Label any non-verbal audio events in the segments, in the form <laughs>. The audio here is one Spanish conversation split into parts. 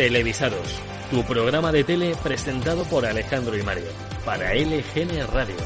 Televisados, tu programa de tele presentado por Alejandro y Mario, para LGN Radio.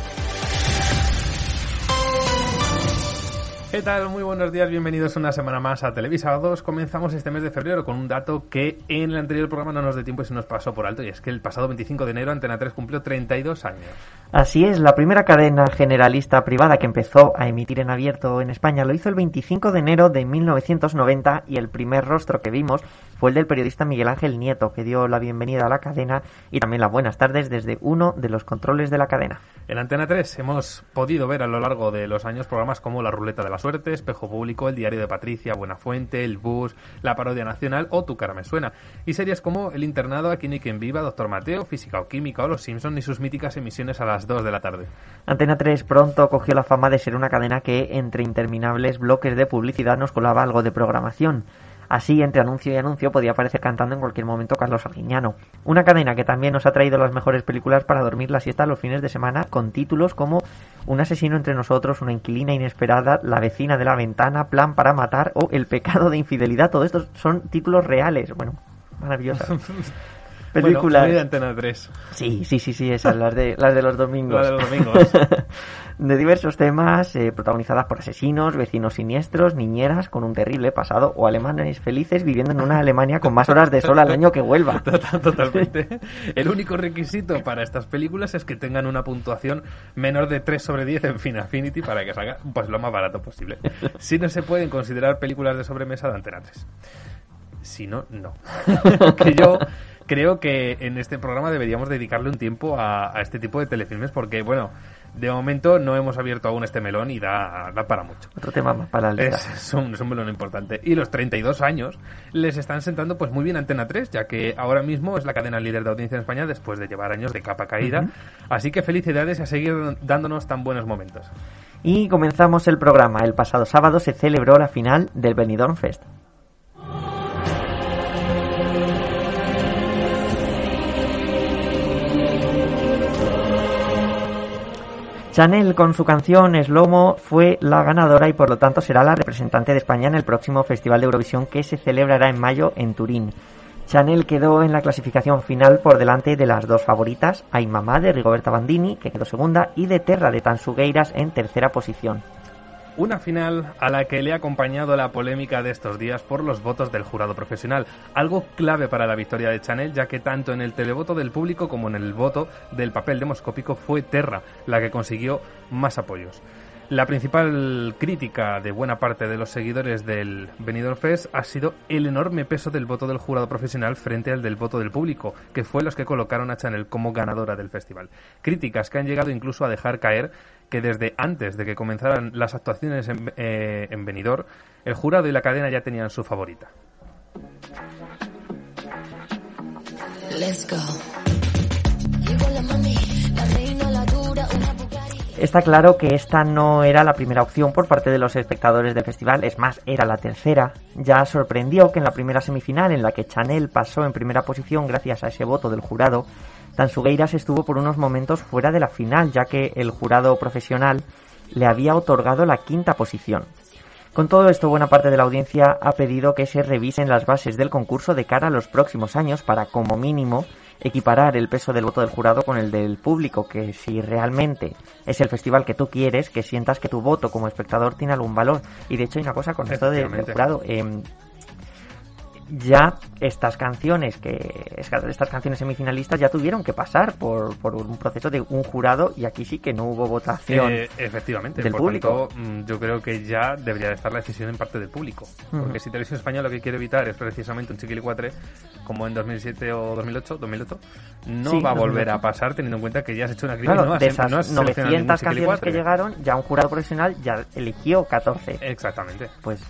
¿Qué tal? Muy buenos días, bienvenidos una semana más a Televisados. Comenzamos este mes de febrero con un dato que en el anterior programa no nos dio tiempo y se nos pasó por alto, y es que el pasado 25 de enero Antena 3 cumplió 32 años. Así es, la primera cadena generalista privada que empezó a emitir en abierto en España lo hizo el 25 de enero de 1990 y el primer rostro que vimos fue el del periodista Miguel Ángel Nieto, que dio la bienvenida a la cadena y también las buenas tardes desde uno de los controles de la cadena. En Antena 3 hemos podido ver a lo largo de los años programas como La Ruleta de la Suerte, Espejo Público, El Diario de Patricia, Buenafuente, El Bus, La Parodia Nacional o Tu cara me suena. Y series como El Internado, Aquí ni quien viva, Doctor Mateo, Física o Química o Los Simpson y sus míticas emisiones a las 2 de la tarde. Antena 3 pronto cogió la fama de ser una cadena que entre interminables bloques de publicidad nos colaba algo de programación. Así, entre anuncio y anuncio, podía aparecer cantando en cualquier momento Carlos Arguiñano. Una cadena que también nos ha traído las mejores películas para dormir la siesta los fines de semana, con títulos como Un asesino entre nosotros, Una inquilina inesperada, La vecina de la ventana, Plan para matar o El pecado de infidelidad. Todo estos son títulos reales. Bueno, maravillosas. <laughs> películas. Bueno, muy de Antena 3. Sí, sí, sí, sí, esas, las de, las de los domingos. La de los domingos. <laughs> de diversos temas, eh, protagonizadas por asesinos, vecinos siniestros, niñeras con un terrible pasado o alemanes felices viviendo en una Alemania con más horas de sol al año que Huelva. <laughs> Total- Totalmente. El único requisito para estas películas es que tengan una puntuación menor de 3 sobre 10 en Fin Affinity para que salga pues, lo más barato posible. Si no se pueden considerar películas de sobremesa de Antena 3. Si no, no. <laughs> que yo creo que en este programa deberíamos dedicarle un tiempo a, a este tipo de telefilmes porque, bueno, de momento no hemos abierto aún este melón y da, da para mucho. Otro tema más para la lista. Es, es un, es un melón importante. Y los 32 años les están sentando pues muy bien Antena 3, ya que ahora mismo es la cadena líder de audiencia en España después de llevar años de capa caída. Así que felicidades a seguir dándonos tan buenos momentos. Y comenzamos el programa. El pasado sábado se celebró la final del Benidorm Fest. Chanel con su canción Slomo fue la ganadora y por lo tanto será la representante de España en el próximo Festival de Eurovisión que se celebrará en mayo en Turín. Chanel quedó en la clasificación final por delante de las dos favoritas, Ay Mamá de Rigoberta Bandini, que quedó segunda, y de Terra de Tansugueiras en tercera posición. Una final a la que le ha acompañado la polémica de estos días por los votos del jurado profesional, algo clave para la victoria de Chanel, ya que tanto en el televoto del público como en el voto del papel demoscópico fue Terra la que consiguió más apoyos. La principal crítica de buena parte de los seguidores del Benidorm Fest ha sido el enorme peso del voto del jurado profesional frente al del voto del público, que fue los que colocaron a Chanel como ganadora del festival. Críticas que han llegado incluso a dejar caer que desde antes de que comenzaran las actuaciones en, eh, en Benidorm, el jurado y la cadena ya tenían su favorita. Let's go. Está claro que esta no era la primera opción por parte de los espectadores del festival, es más, era la tercera. Ya sorprendió que en la primera semifinal, en la que Chanel pasó en primera posición gracias a ese voto del jurado, Tansugueiras estuvo por unos momentos fuera de la final, ya que el jurado profesional le había otorgado la quinta posición. Con todo esto, buena parte de la audiencia ha pedido que se revisen las bases del concurso de cara a los próximos años para, como mínimo, equiparar el peso del voto del jurado con el del público, que si realmente es el festival que tú quieres, que sientas que tu voto como espectador tiene algún valor. Y de hecho hay una cosa con esto de- del jurado. em, ya estas canciones que estas canciones semifinalistas ya tuvieron que pasar por, por un proceso de un jurado y aquí sí que no hubo votación Eh, efectivamente, del por público. tanto, mm, yo creo que ya debería de estar la decisión en parte del público. Porque si Televisión Española lo que quiere evitar es precisamente un chiquilicuatre, como en 2007 o 2008, 2008 no Sí, va a volver 2008. a pasar teniendo en cuenta que ya has hecho una crisis. Claro, no de esas no has seleccionado 900 ningún canciones que llegaron, ya un jurado profesional ya eligió 14. Exactamente. Pues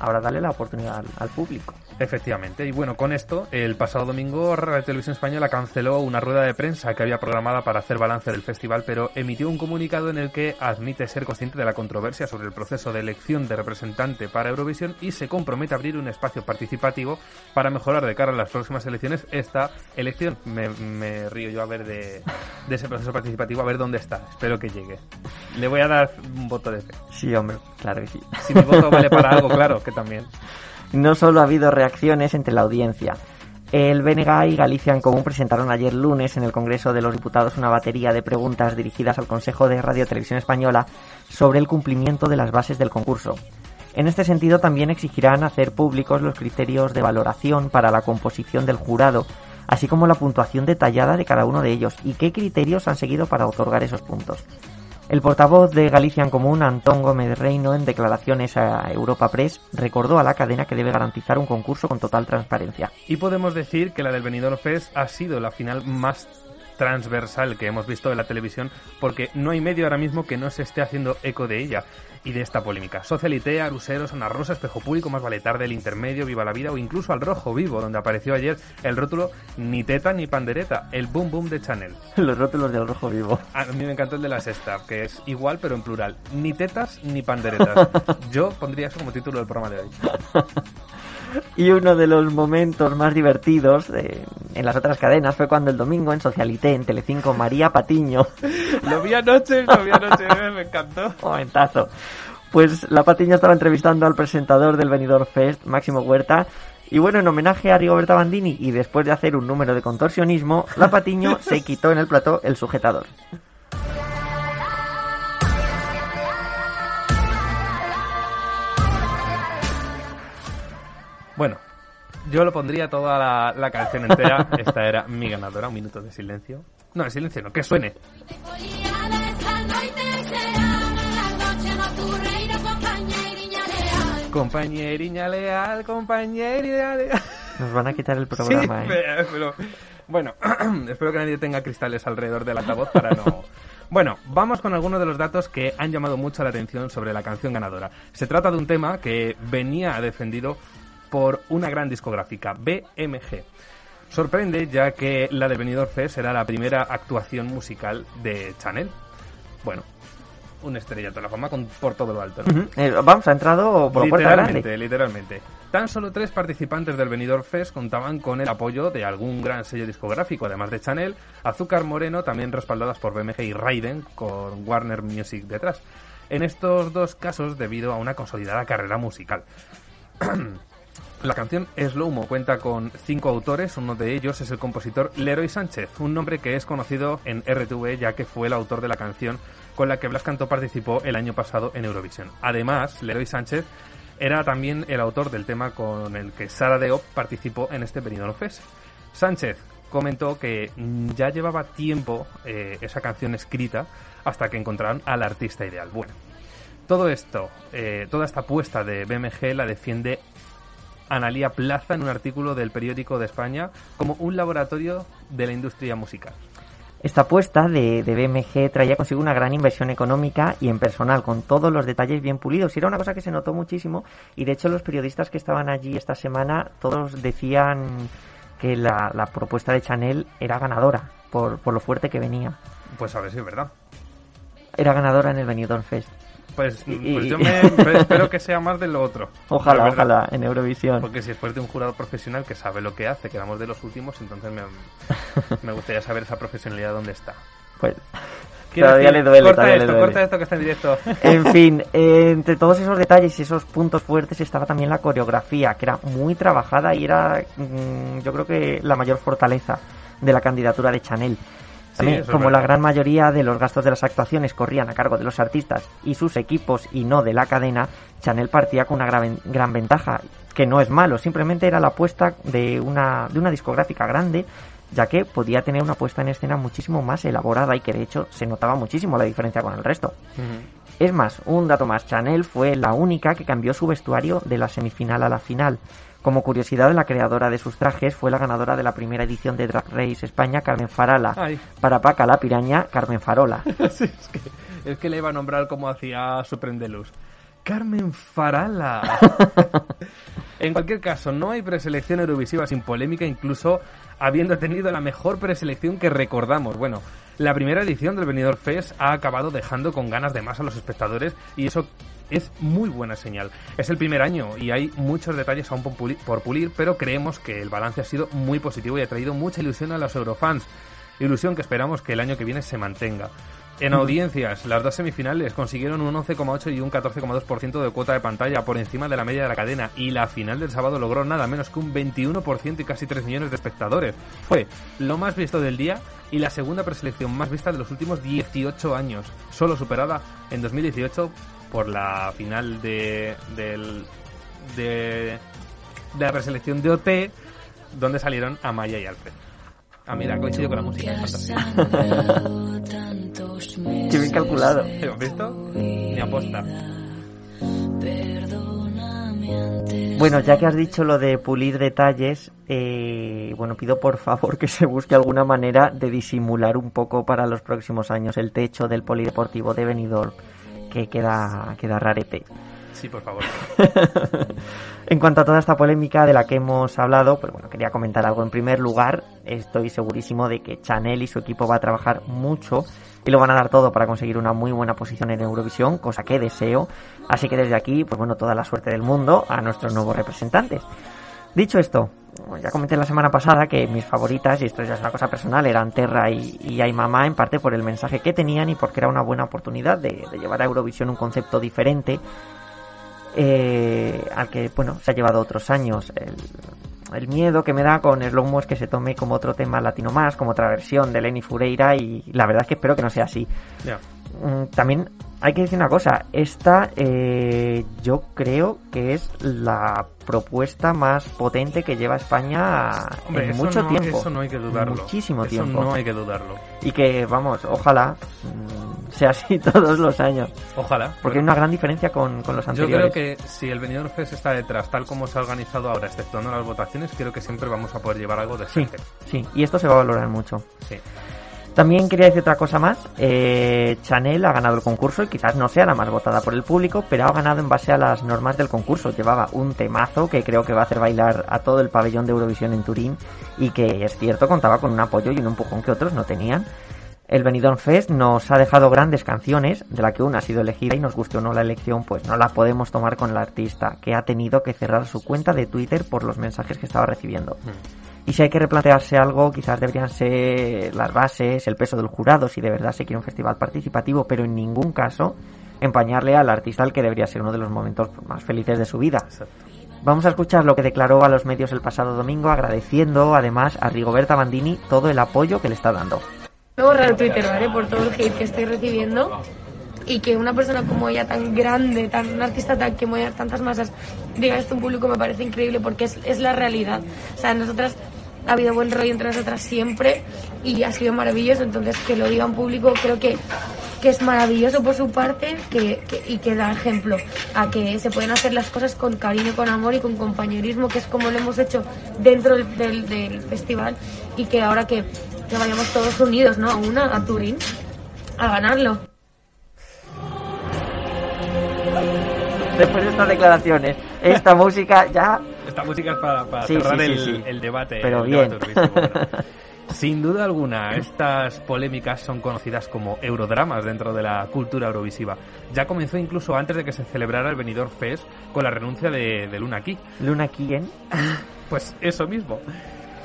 ahora dale la oportunidad al, al público. Efectivamente. Y bueno, con esto, el pasado domingo Radio Televisión Española canceló una rueda de prensa que había programada para hacer balance del festival, pero emitió un comunicado en el que admite ser consciente de la controversia sobre el proceso de elección de representante para Eurovisión y se compromete a abrir un espacio participativo para mejorar de cara a las próximas elecciones esta elección. Me, me río yo a ver de, de ese proceso participativo, a ver dónde está. Espero que llegue. Le voy a dar un voto de fe. Sí, hombre, claro que sí. <laughs> Si mi voto vale para algo, claro, que también. No solo ha habido reacciones entre la audiencia. El BNG y Galicia en Común presentaron ayer lunes en el Congreso de los Diputados una batería de preguntas dirigidas al Consejo de Radio Televisión Española sobre el cumplimiento de las bases del concurso. En este sentido, también exigirán hacer públicos los criterios de valoración para la composición del jurado, así como la puntuación detallada de cada uno de ellos y qué criterios han seguido para otorgar esos puntos. El portavoz de Galicia en Común, Antón Gómez Reino, en declaraciones a Europa Press, recordó a la cadena que debe garantizar un concurso con total transparencia. Y podemos decir que la del Benidorm Fest ha sido la final más transversal que hemos visto en la televisión porque no hay medio ahora mismo que no se esté haciendo eco de ella y de esta polémica. Socialité, Aruseros, Ana Rosa, Espejo Público, Más Vale Tarde, El Intermedio, Viva la Vida o incluso al Rojo Vivo, donde apareció ayer el rótulo Ni teta ni pandereta, el boom boom de Chanel. <laughs> Los rótulos del Rojo Vivo. A mí me encantó el de la sexta, que es igual pero en plural. Ni tetas ni panderetas. <laughs> Yo pondría eso como título del programa de hoy. <laughs> Y uno de los momentos más divertidos eh, en las otras cadenas fue cuando el domingo en Socialité, en Telecinco, María Patiño. lo vi anoche, lo vi anoche, encantó. Momentazo. Pues la Patiño estaba entrevistando al presentador del Benidorm Fest, Máximo Huerta, y bueno, en homenaje a Rigoberta Bandini y después de hacer un número de contorsionismo, la Patiño <laughs> se quitó en el plató el sujetador. Bueno, yo lo pondría toda la, la canción entera. <laughs> Esta era mi ganadora, un minuto de silencio. No, de silencio no, que suene. Compañeriña leal, compañeriña leal. Nos van a quitar el programa, Sí, ¿eh? pero- bueno, <clears throat> espero que nadie tenga cristales alrededor del altavoz para no... Bueno, vamos con algunos de los datos que han llamado mucho la atención sobre la canción ganadora. Se trata de un tema que venía defendido por una gran discográfica, BMG. Sorprende ya que la del Benidorm Fest será la primera actuación musical de Chanel. Bueno, un estrellato de la fama con, por todo lo alto. ¿no? Eh, vamos, ha entrado por Literalmente, grande. literalmente. Tan solo tres participantes del Benidorm Fest contaban con el apoyo de algún gran sello discográfico, además de Chanel, Azúcar Moreno, también respaldadas por BMG y Raiden, con Warner Music detrás. En estos dos casos, debido a una consolidada carrera musical. <clears throat> La canción Slow Mo cuenta con cinco autores, uno de ellos es el compositor Leroy Sánchez, un nombre que es conocido en RTV ya que fue el autor de la canción con la que Blas Cantó participó el año pasado en Eurovisión. Además, Leroy Sánchez era también el autor del tema con el que Sara Deop participó en este Benidorm Fest. Sánchez comentó que ya llevaba tiempo eh, esa canción escrita hasta que encontraron al artista ideal. Bueno, todo esto, eh, toda esta apuesta de BMG la defiende Analía Plaza en un artículo del periódico de España como un laboratorio de la industria musical. Esta apuesta de, de BMG traía consigo una gran inversión económica y en personal, con todos los detalles bien pulidos. Y era una cosa que se notó muchísimo. Y de hecho, los periodistas que estaban allí esta semana, todos decían que la, la propuesta de Chanel era ganadora por, por lo fuerte que venía. Pues a ver si es verdad. Era ganadora en el Benidorm Fest. Pues, Y- pues y- yo <laughs> me, me espero que sea más de lo otro. Ojalá, verdad. ojalá, en Eurovisión. Porque si después de un jurado profesional que sabe lo que hace, quedamos de los últimos, entonces me, <laughs> me gustaría saber esa profesionalidad dónde está. Pues, Todavía decir, le duele, corta todavía le esto, duele. corta esto que está en directo. En <laughs> fin, eh, entre todos esos detalles y esos puntos fuertes estaba también la coreografía, que era muy trabajada y era, mm, yo creo que la mayor fortaleza de la candidatura de Chanel. También, como verdad. la gran mayoría de los gastos de las actuaciones corrían a cargo de los artistas y sus equipos y no de la cadena, Chanel partía con una gran, gran ventaja, que no es malo, simplemente era la apuesta de una, de una discográfica grande, ya que podía tener una puesta en escena muchísimo más elaborada y que de hecho se notaba muchísimo la diferencia con el resto. Es más, un dato más, Chanel fue la única que cambió su vestuario de la semifinal a la final. Como curiosidad, la creadora de sus trajes fue la ganadora de la primera edición de Drag Race España, Carmen Farala. Ay. Para Paca la piraña, Carmen Farola. <laughs> Sí, es, que, es que le iba a nombrar como hacía Sorprendeluz. Carmen Farala. <laughs> en cualquier caso, no hay preselección Eurovisiva sin polémica, incluso habiendo tenido la mejor preselección que recordamos. Bueno, la primera edición del Benidorm Fest ha acabado dejando con ganas de más a los espectadores y eso es muy buena señal. Es el primer año y hay muchos detalles aún por pulir, pero creemos que el balance ha sido muy positivo y ha traído mucha ilusión a los eurofans. Ilusión que esperamos que el año que viene se mantenga. En audiencias, las dos semifinales consiguieron un 11,8 y un 14,2% de cuota de pantalla por encima de la media de la cadena y la final del sábado logró nada menos que un 21% y casi 3 millones de espectadores. Fue lo más visto del día y la segunda preselección más vista de los últimos 18 años, solo superada en 2018 por la final de, del, de, de la preselección de OT, donde salieron Amaya y Alfred. Ah, mira, coincidió con la música. <laughs> Qué bien calculado. ¿Has visto? Ni aposta. Bueno, ya que has dicho lo de pulir detalles, eh, bueno, pido por favor que se busque alguna manera de disimular un poco para los próximos años el techo del polideportivo de Benidorm, que queda, queda rarete. Sí, por favor. <laughs> en cuanto a toda esta polémica de la que hemos hablado, pues bueno, quería comentar algo. En primer lugar, estoy segurísimo de que Chanel y su equipo va a trabajar mucho y lo van a dar todo para conseguir una muy buena posición en Eurovisión, cosa que deseo. Así que desde aquí, pues bueno, toda la suerte del mundo a nuestros nuevos representantes. Dicho esto, ya comenté la semana pasada que mis favoritas, y esto ya es una cosa personal, eran Terra y, y Ay Mamá, en parte por el mensaje que tenían y porque era una buena oportunidad de, de llevar a Eurovisión un concepto diferente eh, al que bueno se ha llevado otros años el, el miedo que me da con el Slow es que se tome como otro tema latino más como otra versión de Lenny Fureira y la verdad es que espero que no sea así. Mm, también hay que decir una cosa esta eh, yo creo que es la propuesta más potente que lleva España Hombre, en mucho no- tiempo Eso no hay que dudarlo. muchísimo Eso tiempo no hay que dudarlo. y que vamos ojalá mm, sea así <laughs> todos los años Ojalá. porque hay una gran diferencia con, con los Yo anteriores creo que si el Benidorm Fest está detrás, tal como se ha organizado ahora, exceptuando las votaciones, creo que siempre vamos a poder llevar algo de Sí, sí, y esto se va a valorar mucho. Sí. También quería decir otra cosa más. Eh, Chanel ha ganado el concurso y quizás no sea la más votada por el público, pero ha ganado en base a las normas del concurso. Llevaba un temazo que creo que va a hacer bailar a todo el pabellón de Eurovisión en Turín y que es cierto contaba con un apoyo y un empujón que otros no tenían. El Benidorm Fest nos ha dejado grandes canciones, de la que una ha sido elegida y nos guste o no la elección, pues no la podemos tomar con la artista, que ha tenido que cerrar su cuenta de Twitter por los mensajes que estaba recibiendo. Y si hay que replantearse algo, quizás deberían ser las bases, el peso del jurado, si de verdad se quiere un festival participativo, pero en ningún caso empañarle al artista al que debería ser uno de los momentos más felices de su vida. Exacto. Vamos a escuchar lo que declaró a los medios el pasado domingo, agradeciendo además a Rigoberta Bandini todo el apoyo que le está dando. Voy a borrar Twitter, ¿vale? Por todo el hate que estoy recibiendo. Y que una persona como ella, tan grande, tan una artista tan, que mueve a tantas masas, diga esto en público me parece increíble porque es, la realidad. O sea, nosotras ha habido buen rollo entre nosotras siempre y ha sido maravilloso. Entonces, que lo diga en público creo que, que es maravilloso por su parte que, y que da ejemplo a que se pueden hacer las cosas con cariño, con amor y con compañerismo, que es como lo hemos hecho dentro del, del- del festival y que ahora que, que vayamos todos unidos, ¿no? A una, a Turín, a ganarlo. Después de estas declaraciones, esta música ya... Esta música es para, para Sí, cerrar sí, sí, el, debate. Pero el bien. debate turístico, bueno. Sin duda alguna, estas polémicas son conocidas como eurodramas dentro de la cultura eurovisiva. Ya comenzó incluso antes de que se celebrara el Benidorm Fest con la renuncia de, de Luna Key. Luna Kien. Pues eso mismo.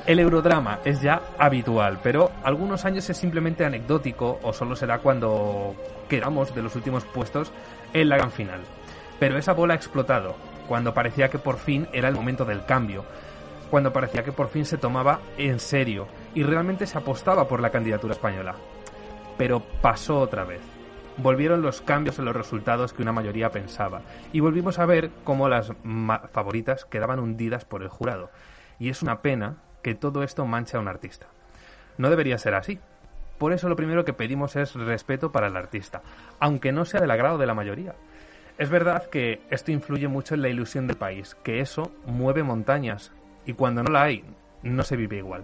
El eurodrama es ya habitual, pero algunos años es simplemente anecdótico o solo será cuando quedamos de los últimos puestos en la gran final. Pero esa bola ha explotado, cuando parecía que por fin era el momento del cambio, cuando parecía que por fin se tomaba en serio y realmente se apostaba por la candidatura española. Pero pasó otra vez. Volvieron los cambios en los resultados que una mayoría pensaba y volvimos a ver cómo las favoritas quedaban hundidas por el jurado. Y es una pena que todo esto manche a un artista. No debería ser así. Por eso lo primero que pedimos es respeto para el artista, aunque no sea del agrado de la mayoría. Es verdad que esto influye mucho en la ilusión del país, que eso mueve montañas y cuando no la hay, no se vive igual.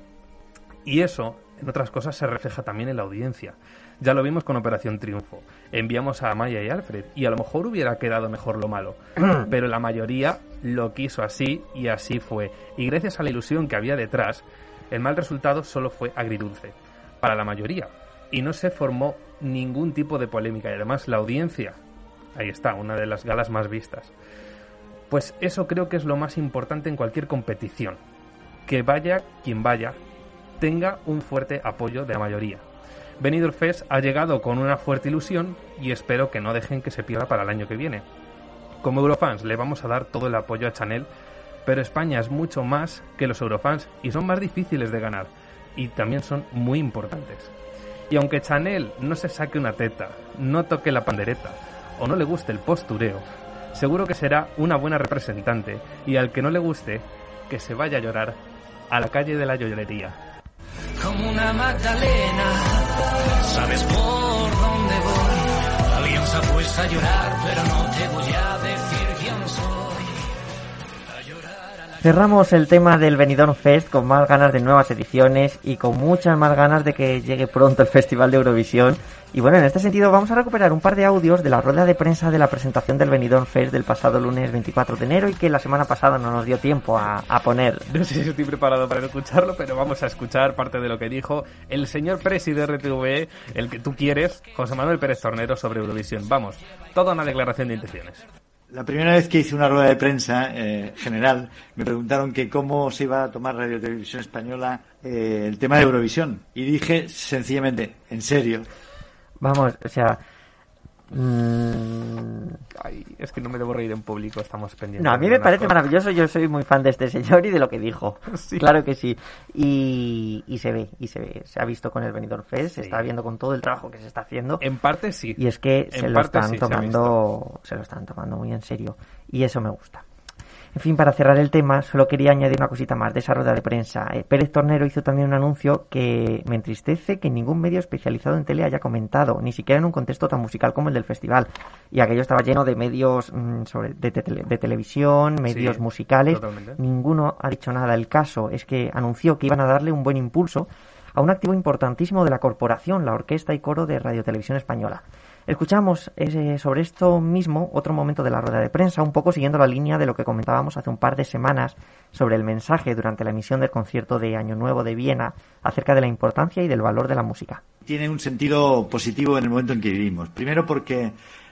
Y eso, en otras cosas, se refleja también en la audiencia. Ya lo vimos con Operación Triunfo. Enviamos a Amaya y Alfred y a lo mejor hubiera quedado mejor lo malo. <clears throat> Pero la mayoría lo quiso así y así fue. Y gracias a la ilusión que había detrás, el mal resultado solo fue agridulce. Para la mayoría. Y no se formó ningún tipo de polémica. Y además la audiencia, ahí está, una de las galas más vistas. Pues eso creo que es lo más importante en cualquier competición. Que vaya quien vaya, tenga un fuerte apoyo de la mayoría. Benidorm Fest ha llegado con una fuerte ilusión y espero que no dejen que se pierda para el año que viene. Como Eurofans le vamos a dar todo el apoyo a Chanel, pero España es mucho más que los Eurofans y son más difíciles de ganar y también son muy importantes. Y aunque Chanel no se saque una teta, no toque la pandereta o no le guste el postureo, seguro que será una buena representante y al que no le guste, que se vaya a llorar a la calle de la llorería. como una Magdalena. Sabes por dónde voy. La alianza puesta a llorar, pero no te voy a decir Cerramos el tema del Benidorm Fest con más ganas de nuevas ediciones y con muchas más ganas de que llegue pronto el Festival de Eurovisión. Y bueno, en este sentido vamos a recuperar un par de audios de la rueda de prensa de la presentación del Benidorm Fest del pasado lunes 24 de enero y que la semana pasada no nos dio tiempo a, poner. No sé si estoy preparado para escucharlo, pero vamos a escuchar parte de lo que dijo el señor Presi de RTVE, el que tú quieres, José Manuel Pérez Tornero, sobre Eurovisión. Vamos, toda una declaración de intenciones. La primera vez que hice una rueda de prensa eh, general, me preguntaron que cómo se iba a tomar Radio Televisión Española eh, el tema de Eurovisión. Y dije sencillamente, en serio. Vamos, o sea... mm, Ay, es que no me debo reír en público, estamos pendientes. No, a mí me parece cosas. maravilloso, yo soy muy fan de este señor y de lo que dijo. <laughs> Sí. Claro que sí. Y, y se ve, y se ve. Se ha visto con el Benidorm Fest, se está viendo con todo el trabajo que se está haciendo. En parte sí. Y es que se lo están sí, se ha tomando, se lo están tomando muy en serio. Y eso me gusta. En fin, para cerrar el tema, solo quería añadir una cosita más de esa rueda de prensa. Eh, Pérez Tornero hizo también un anuncio que me entristece que ningún medio especializado en tele haya comentado, ni siquiera en un contexto tan musical como el del festival. Y aquello estaba lleno de medios mm, sobre, de, de televisión, medios Sí, musicales. totalmente. Ninguno ha dicho nada. El caso es que anunció que iban a darle un buen impulso a un activo importantísimo de la corporación, la Orquesta y Coro de Radio Televisión Española. Escuchamos eh, sobre esto mismo otro momento de la rueda de prensa, un poco siguiendo la línea de lo que comentábamos hace un par de semanas sobre el mensaje durante la emisión del concierto de Año Nuevo de Viena acerca de la importancia y del valor de la música. Tiene un sentido positivo en el momento en que vivimos. Primero porque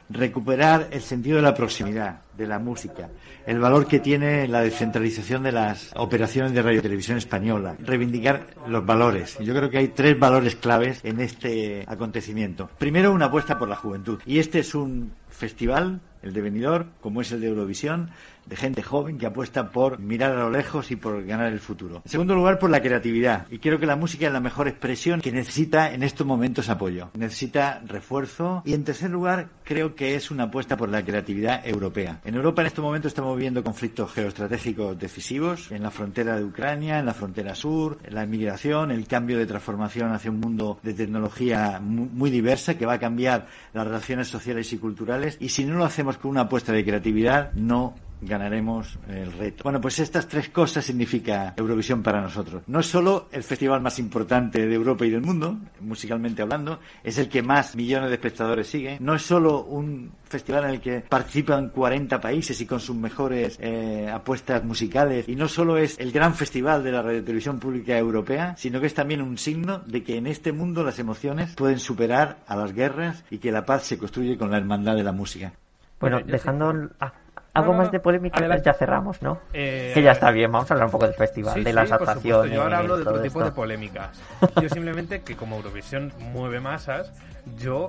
recuperar el sentido de la proximidad, de la música, el valor que tiene la descentralización de las operaciones de Radio Televisión Española, reivindicar los valores. Yo creo que hay tres valores claves en este acontecimiento. Primero, una apuesta por la juventud. Y este es un festival, el de Benidorm, como es el de Eurovisión, de gente joven que apuesta por mirar a lo lejos y por ganar el futuro. En segundo lugar, por la creatividad. Y creo que la música es la mejor expresión que necesita en estos momentos apoyo. Necesita refuerzo. Y en tercer lugar, creo que es una apuesta por la creatividad europea. En Europa en estos momentos estamos viviendo conflictos geoestratégicos decisivos en la frontera de Ucrania, en la frontera sur, en la inmigración, el cambio de transformación hacia un mundo de tecnología mu- muy diversa que va a cambiar las relaciones sociales y culturales. Y si no lo hacemos con una apuesta de creatividad, no ganaremos el reto. Bueno, pues estas tres cosas significa Eurovisión para nosotros. No es solo el festival más importante de Europa y del mundo, musicalmente hablando, es el que más millones de espectadores sigue. No es solo un festival en el que participan 40 países y con sus mejores eh, apuestas musicales. Y no solo es el gran festival de la radiotelevisión pública europea, sino que es también un signo de que en este mundo las emociones pueden superar a las guerras y que la paz se construye con la hermandad de la música. Bueno, dejando ah, algo no, más de polémica, Adelante. ya cerramos, ¿no? Eh, Que ya está bien, vamos a hablar un poco del festival, Sí, de las actuaciones. Yo ahora hablo de otro tipo esto. de polémicas. <laughs> Yo simplemente que como Eurovisión mueve masas, yo,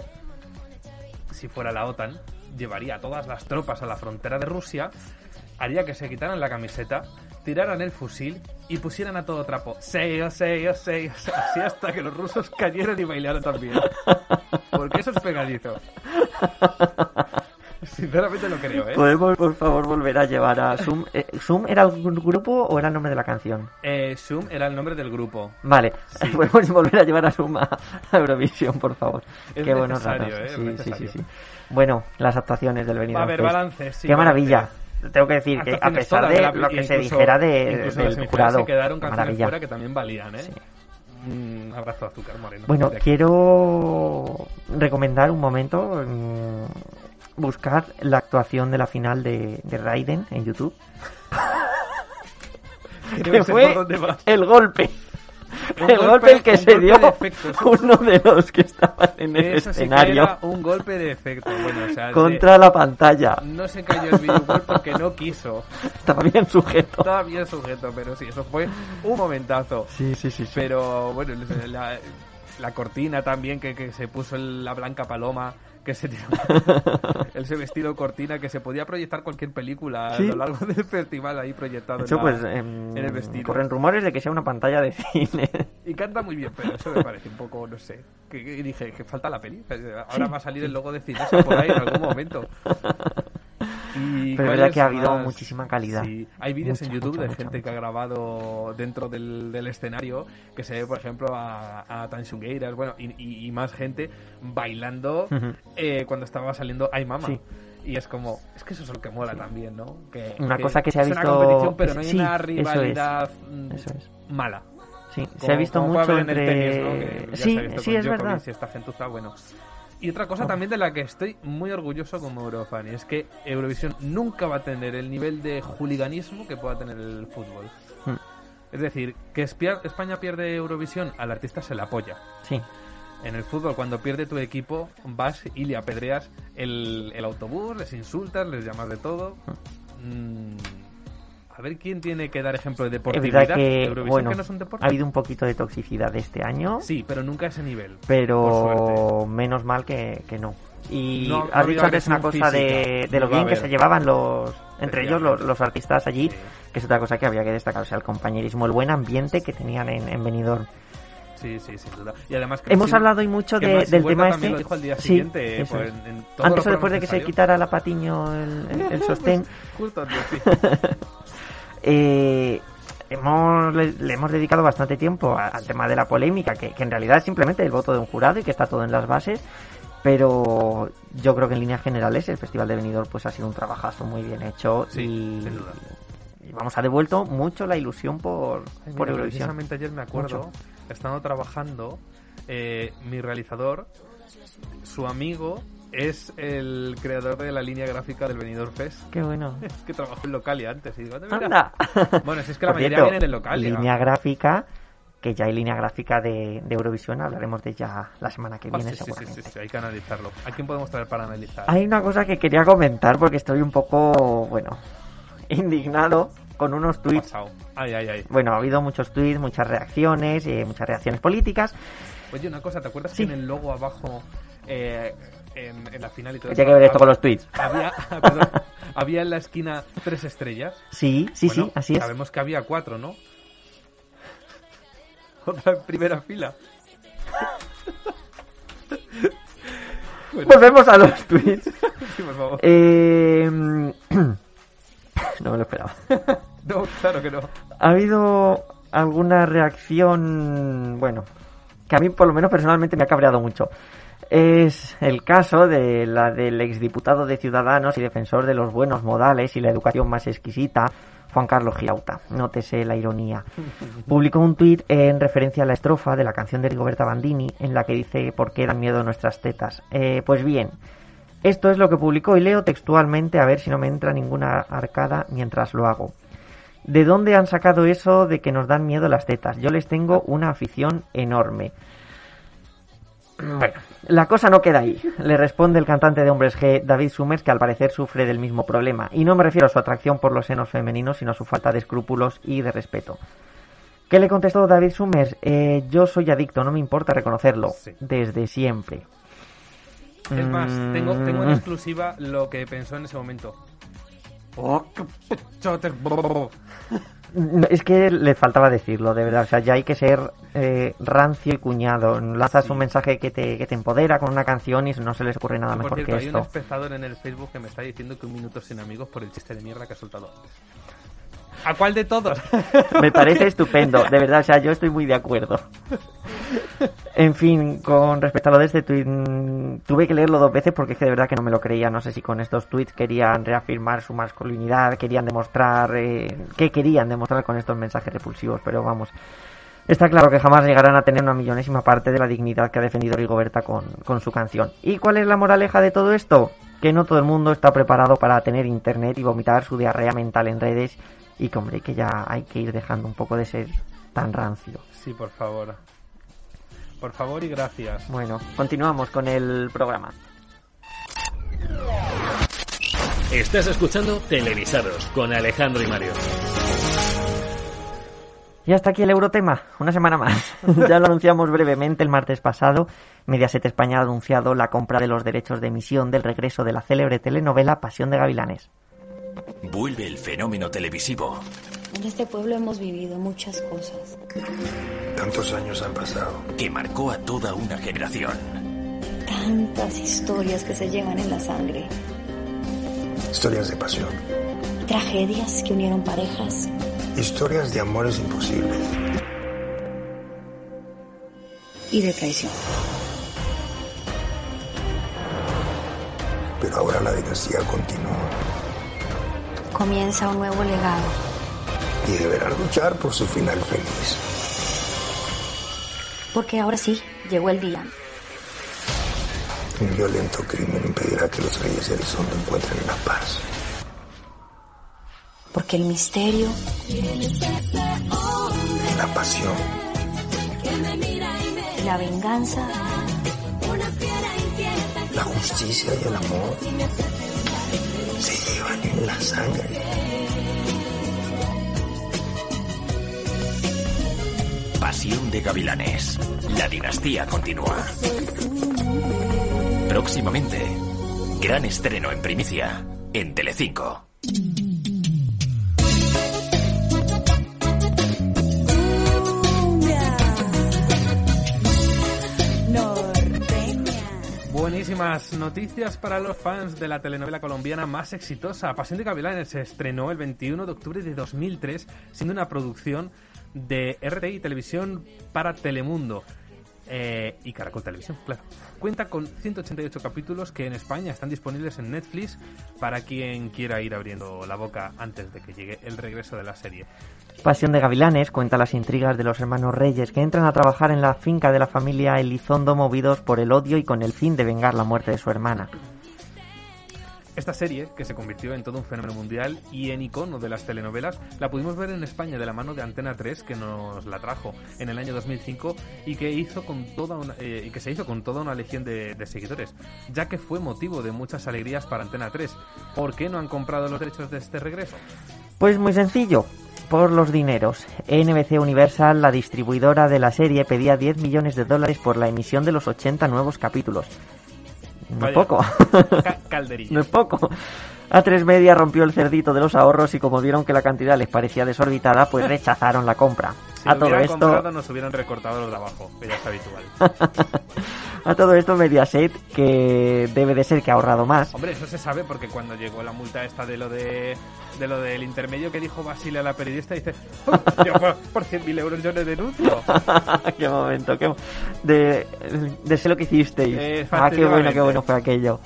si fuera la OTAN, llevaría a todas las tropas a la frontera de Rusia, haría que se quitaran la camiseta, tiraran el fusil y pusieran a todo trapo. Sei, oh, sei, oh, sei, oh, así hasta que los rusos <laughs> cayeran y bailaran también. Porque eso es pegadizo. <laughs> Sinceramente lo creo, ¿eh? ¿Podemos, por favor, volver a llevar a Zoom? Eh, ¿Zoom era el grupo o era el nombre de la canción? Eh, Zoom era el nombre del grupo. Vale, <laughs> podemos volver a llevar a Zoom a, a Eurovisión, por favor. Es Qué buenos ratos. ¿eh? Sí, sí, sí, sí. Bueno, las actuaciones del Benidorm Va a haber Fest. balances, sí, Qué maravilla. Tengo que decir que a pesar de la- lo que se dijera de, del jurado, se quedaron canciones maravilla. fuera que también valían, ¿eh? Sí. Un abrazo azúcar moreno. Bueno, quiero recomendar un momento mm, buscar la actuación de la final de, de Raiden en YouTube. <laughs> Que fue por dónde vas. el golpe. Un el golpe- golpe, el que se dio de uno de los que estaban en el Eso sí que escenario era un golpe de efecto. Bueno, o sea, de- contra la pantalla. no se cayó el videogol porque no quiso. Estaba bien sujeto. Estaba bien sujeto, pero sí, eso fue un momentazo. Sí, sí, sí. sí. Pero bueno, la- la cortina también que, que se puso en la blanca paloma, que se tiró <laughs> ese vestido cortina que se podía proyectar cualquier película Sí. a lo largo <laughs> del festival ahí proyectado De en, hecho, la- pues em, en el vestido. corren rumores de que sea una pantalla de cine. <laughs> Y canta muy bien, pero eso me parece un poco, no sé. Que, que dije que falta la peli. Ahora va a salir el logo de Cinesa por ahí en algún momento. Y Pero es ¿cuál verdad que ha habido más? muchísima calidad. Sí, hay vídeos en YouTube mucha, de mucha, gente mucha. que ha grabado dentro del, del escenario, que se ve, por ejemplo, a, a Tanshungueiras, bueno, y, y- y más gente bailando Ujú. eh, cuando estaba saliendo Ay Mama. Sí. Y es como, es que eso es lo que mola también, ¿no? Que, Una cosa que se ha es visto- una competición, pero no hay sí, una eso es. rivalidad mm, Eso es. mala. Sí, se Como- ha visto mucho haber en el entre... tenis, ¿no? Que sí, se sí, es Djokovic verdad. y esta gentuza, bueno. Y otra cosa también de la que estoy muy orgulloso como Eurofan y es que Eurovisión nunca va a tener el nivel de juliganismo que pueda tener el fútbol. Mm. Es decir, que España pierde Eurovisión, al artista se le apoya. Sí. En el fútbol, cuando pierde tu equipo, vas y le apedreas el, el autobús, les insultas, les llamas de todo. Mm, a ver quién tiene que dar ejemplo de Es deportividad. verdad que, Eurovisión, bueno, que no es un deporte. ha habido un poquito de toxicidad este año, Sí, pero nunca a ese nivel. pero menos mal que, que no. Y No- no ha has habido dicho antes una cosa de, de lo no bien que se llevaban los entre ellos los, los artistas allí, Sí. que es otra cosa que había que destacar, o sea, el compañerismo, el buen ambiente que tenían en, en Benidorm. Sí, sí, sin duda. Y además que Hemos sí, hablado hoy mucho que de- del tema este. lo dijo al día Sí, eh, pues, es. en, en Antes o después de que programas se salió. quitara la Patiño el, el- el sostén, <laughs> Justo antes, sí. <laughs> eh, hemos, le, le hemos dedicado bastante tiempo a- al tema de la polémica, que, que en realidad es simplemente el voto de un jurado y que está todo en las bases. Pero yo creo que en líneas generales el Festival de Benidorm pues ha sido un trabajazo muy bien hecho Sí, y, sin duda. y vamos, ha devuelto mucho la ilusión por, Ay, por mira, Eurovisión. Precisamente ayer me acuerdo, estando trabajando, eh, mi realizador, su amigo, es el creador de la línea gráfica del Benidorm Fest. Qué bueno. <laughs> Es que trabajó en Localia antes. Y digo, "Anda, mira". Anda. Bueno, si es que <laughs> la Por mayoría vienen en Localia. Línea gráfica, que ya hay línea gráfica de, de Eurovisión, hablaremos de ella la semana que Ah, viene sí, sí, sí, seguramente. sí, sí, hay que analizarlo. ¿A quién podemos traer para analizar? Hay una cosa que quería comentar porque estoy un poco, bueno, <laughs> indignado con unos ¿Qué ha tweets. pasado? Ay, ay, ay. Bueno, ha habido muchos tweets, muchas reacciones, eh, muchas reacciones políticas. Oye, una cosa, ¿te acuerdas que en el logo abajo, eh, en, en la final y todo eso, que ver esto con los tweets. Había, perdón, había en la esquina tres estrellas. Sí, sí, Bueno, sí, así es. Sabemos que había cuatro, ¿no? Otra en primera fila. Volvemos a los tweets. <laughs> Sí, por favor. Eh, <clears throat> no me lo esperaba. <laughs> No, claro que no. Ha habido alguna reacción, bueno, que a mí por lo menos personalmente me ha cabreado mucho. Es el caso de la del exdiputado de Ciudadanos y defensor de los buenos modales y la educación más exquisita, Juan Carlos Girauta. Nótese la ironía. <laughs> Publicó un tuit en referencia a la estrofa de la canción de Rigoberta Bandini en la que dice ¿Por qué dan miedo nuestras tetas? Eh, pues bien, esto es lo que publicó y leo textualmente a ver si no me entra ninguna arcada mientras lo hago. ¿De dónde han sacado eso de que nos dan miedo las tetas? Yo les tengo una afición enorme. Bueno, la cosa no queda ahí. Le responde el cantante de Hombres G, David Summers, que al parecer sufre del mismo problema. Y no me refiero a su atracción por los senos femeninos, sino a su falta de escrúpulos y de respeto. ¿Qué le contestó David Summers? Eh, yo soy adicto, no me importa reconocerlo. Sí. Desde siempre. Es más, tengo, tengo en Mm. exclusiva lo que pensó en ese momento. Es que le faltaba decirlo, de verdad. O sea, ya hay que ser eh, rancio y cuñado. Lanzas Sí. un mensaje que te, que te empodera con una canción y no se les ocurre nada Por mejor cierto, que hay un esto. espectador en el Facebook que me está diciendo que un minuto sin amigos por el chiste de mierda que ha soltado antes. ¿A cuál de todos? Me parece <laughs> estupendo, de verdad. O sea, yo estoy muy de acuerdo. <laughs> En fin, con respecto a lo de este tweet, mm, tuve que leerlo dos veces porque es que de verdad que no me lo creía. No sé si con estos tweets querían reafirmar su masculinidad, querían demostrar eh, qué querían demostrar con estos mensajes repulsivos, pero vamos. Está claro que jamás llegarán a tener una millonésima parte de la dignidad que ha defendido Rigoberta con, con su canción. ¿Y cuál es la moraleja de todo esto? Que no todo el mundo está preparado para tener internet y vomitar su diarrea mental en redes y que hombre, que ya hay que ir dejando un poco de ser tan rancio. Sí, por favor. Por favor y gracias. Bueno, continuamos con el programa. Estás escuchando Televisados con Alejandro y Mario. Y hasta aquí el Eurotema, una semana más. <laughs> ya lo anunciamos brevemente el martes pasado. Mediaset España ha anunciado la compra de los derechos de emisión del regreso de la célebre telenovela Pasión de Gavilanes. Vuelve el fenómeno televisivo. En este pueblo hemos vivido muchas cosas. Tantos años han pasado. Que marcó a toda una generación. Tantas historias que se llevan en la sangre. Historias de pasión. Tragedias que unieron parejas. Historias de amores imposibles. Y de traición. Pero ahora la dinastía continúa. Comienza un nuevo legado. Y deberá luchar por su final feliz. Porque ahora sí, llegó el día. Un violento crimen impedirá que los reyes de Elizondo encuentren la paz. Porque el misterio, La pasión, la venganza, la justicia y el amor se llevan en la sangre. Pasión de Gavilanes. La dinastía continúa. Próximamente, gran estreno en primicia en Telecinco. Buenísimas noticias para los fans de la telenovela colombiana más exitosa. Pasión de Gavilanes se estrenó el 21 de octubre de 2003, siendo una producción de RTI Televisión para Telemundo. eh, y Caracol Televisión, claro. Cuenta con 188 capítulos que en España están disponibles en Netflix para quien quiera ir abriendo la boca antes de que llegue el regreso de la serie. Pasión de Gavilanes cuenta las intrigas de los hermanos Reyes que entran a trabajar en la finca de la familia Elizondo movidos por el odio y con el fin de vengar la muerte de su hermana. Esta serie, que se convirtió en todo un fenómeno mundial y en icono de las telenovelas, la pudimos ver en España de la mano de Antena 3, que nos la trajo en el año 2005 y que, hizo con toda eh, que se hizo con toda una legión de, de seguidores, ya que fue motivo de muchas alegrías para Antena 3. ¿Por qué no han comprado los derechos de este regreso? Pues muy sencillo, por los dineros. NBC Universal, la distribuidora de la serie, pedía 10 millones de dólares por la emisión de los 80 nuevos capítulos. No es poco. Calderilla. no es poco. A3 Media rompió el cerdito de los ahorros y como vieron que la cantidad les parecía desorbitada, pues <laughs> rechazaron la compra. Si a lo todo esto, comprado nos hubieran recortado los de abajo, que ya es habitual. <laughs> a todo esto Mediaset, que debe de ser que ha ahorrado más, Hombre, eso se sabe porque cuando llegó la multa esta de lo de, de lo del intermedio que dijo Basile a la periodista, dice, "Oh, <laughs> yo por, por 100.000 euros yo le denuncio. <laughs> qué momento, qué de, de sé lo que hicisteis. Eh, ah, qué bueno, qué bueno fue aquello.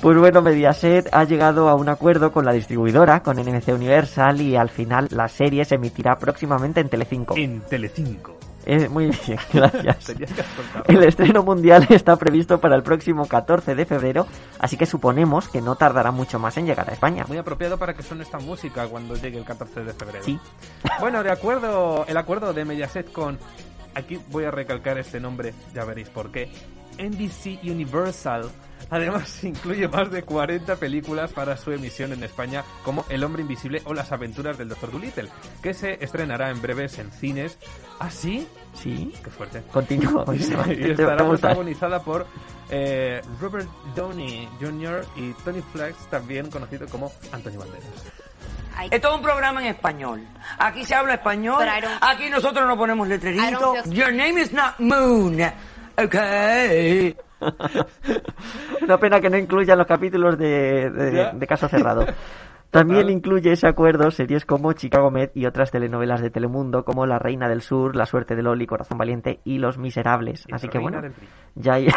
Pues bueno, Mediaset ha llegado a un acuerdo con la distribuidora, con NBC Universal, y al final la serie se emitirá próximamente en Telecinco. En Telecinco. Eh, muy bien, <laughs> gracias. <laughs> El estreno mundial está previsto para el próximo 14 de febrero, así que suponemos que no tardará mucho más en llegar a España. Muy apropiado para que suene esta música cuando llegue el 14 de febrero. Sí. <laughs> Bueno, de acuerdo, el acuerdo de Mediaset con, aquí voy a recalcar este nombre, ya veréis por qué, NBC Universal. Además, <laughs> incluye más de 40 películas para su emisión en España, como El hombre invisible o Las aventuras del Dr. Dolittle, que se estrenará en breves en cines. ¿Ah, sí? Sí. Qué fuerte. Continúa. <laughs> y te estará protagonizada por eh, Robert Downey Jr. y Tony Flex, también conocido como Antonio Banderas. Esto es un programa en español. Aquí se habla español. Aquí nosotros no ponemos I letrerito. don't feel- Your name is not Moon. Okay. <laughs> Una pena que no incluya los capítulos de, de- caso cerrado. También incluye ese acuerdo series como Chicago Med y otras telenovelas de Telemundo como La Reina del Sur, La Suerte de Loli, Corazón Valiente y Los Miserables. Así que bueno, hay, <laughs> ya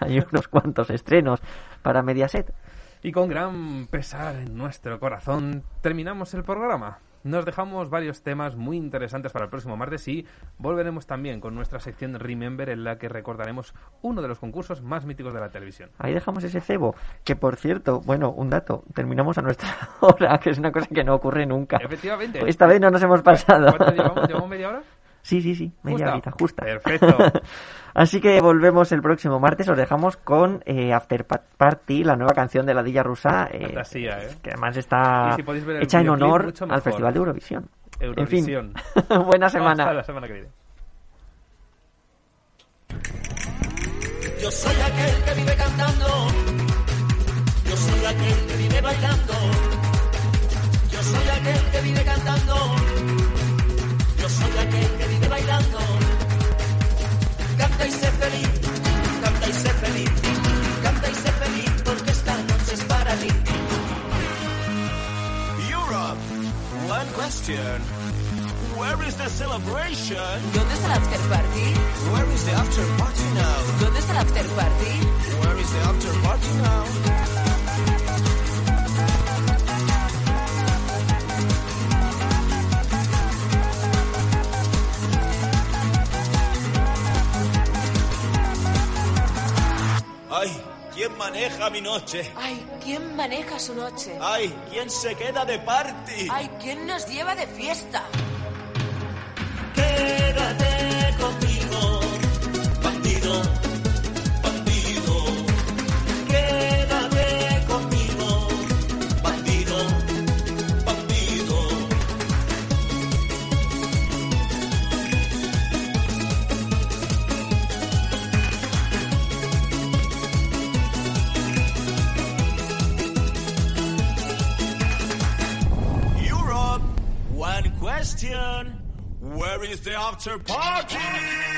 hay unos cuantos estrenos para Mediaset. Y con gran pesar en nuestro corazón, terminamos el programa. Nos dejamos varios temas muy interesantes para el próximo martes y volveremos también con nuestra sección Remember en la que recordaremos uno de los concursos más míticos de la televisión. Ahí dejamos ese cebo, que por cierto, bueno, un dato, terminamos a nuestra <laughs> hora, que es una cosa que no ocurre nunca. Efectivamente. Esta vez no nos hemos pasado. ¿Cuánto llevamos? ¿Llevamos media hora? Sí, sí, sí, media Justa. horita, justa. Perfecto. <laughs> Así que volvemos el próximo martes, os dejamos con eh, After Pa- Party, la nueva canción de la Dilla Rusa, eh, Fantasía, ¿eh? que además está si hecha en honor al. Festival de Eurovisión. En fin, Eurovisión. <laughs> buena semana. Hasta la semana que viene. Yo soy aquel que vive cantando. Yo soy aquel que vive bailando. Yo soy aquel que vive cantando. ¿Dónde está el after party? Where is the after party now? ¿Dónde está el after party? Where is the after party now? Ay, ¿quién maneja mi noche? Ay, ¿quién maneja su noche? Ay, ¿quién se queda de party? Ay, ¿quién nos lleva de fiesta? Is the after party?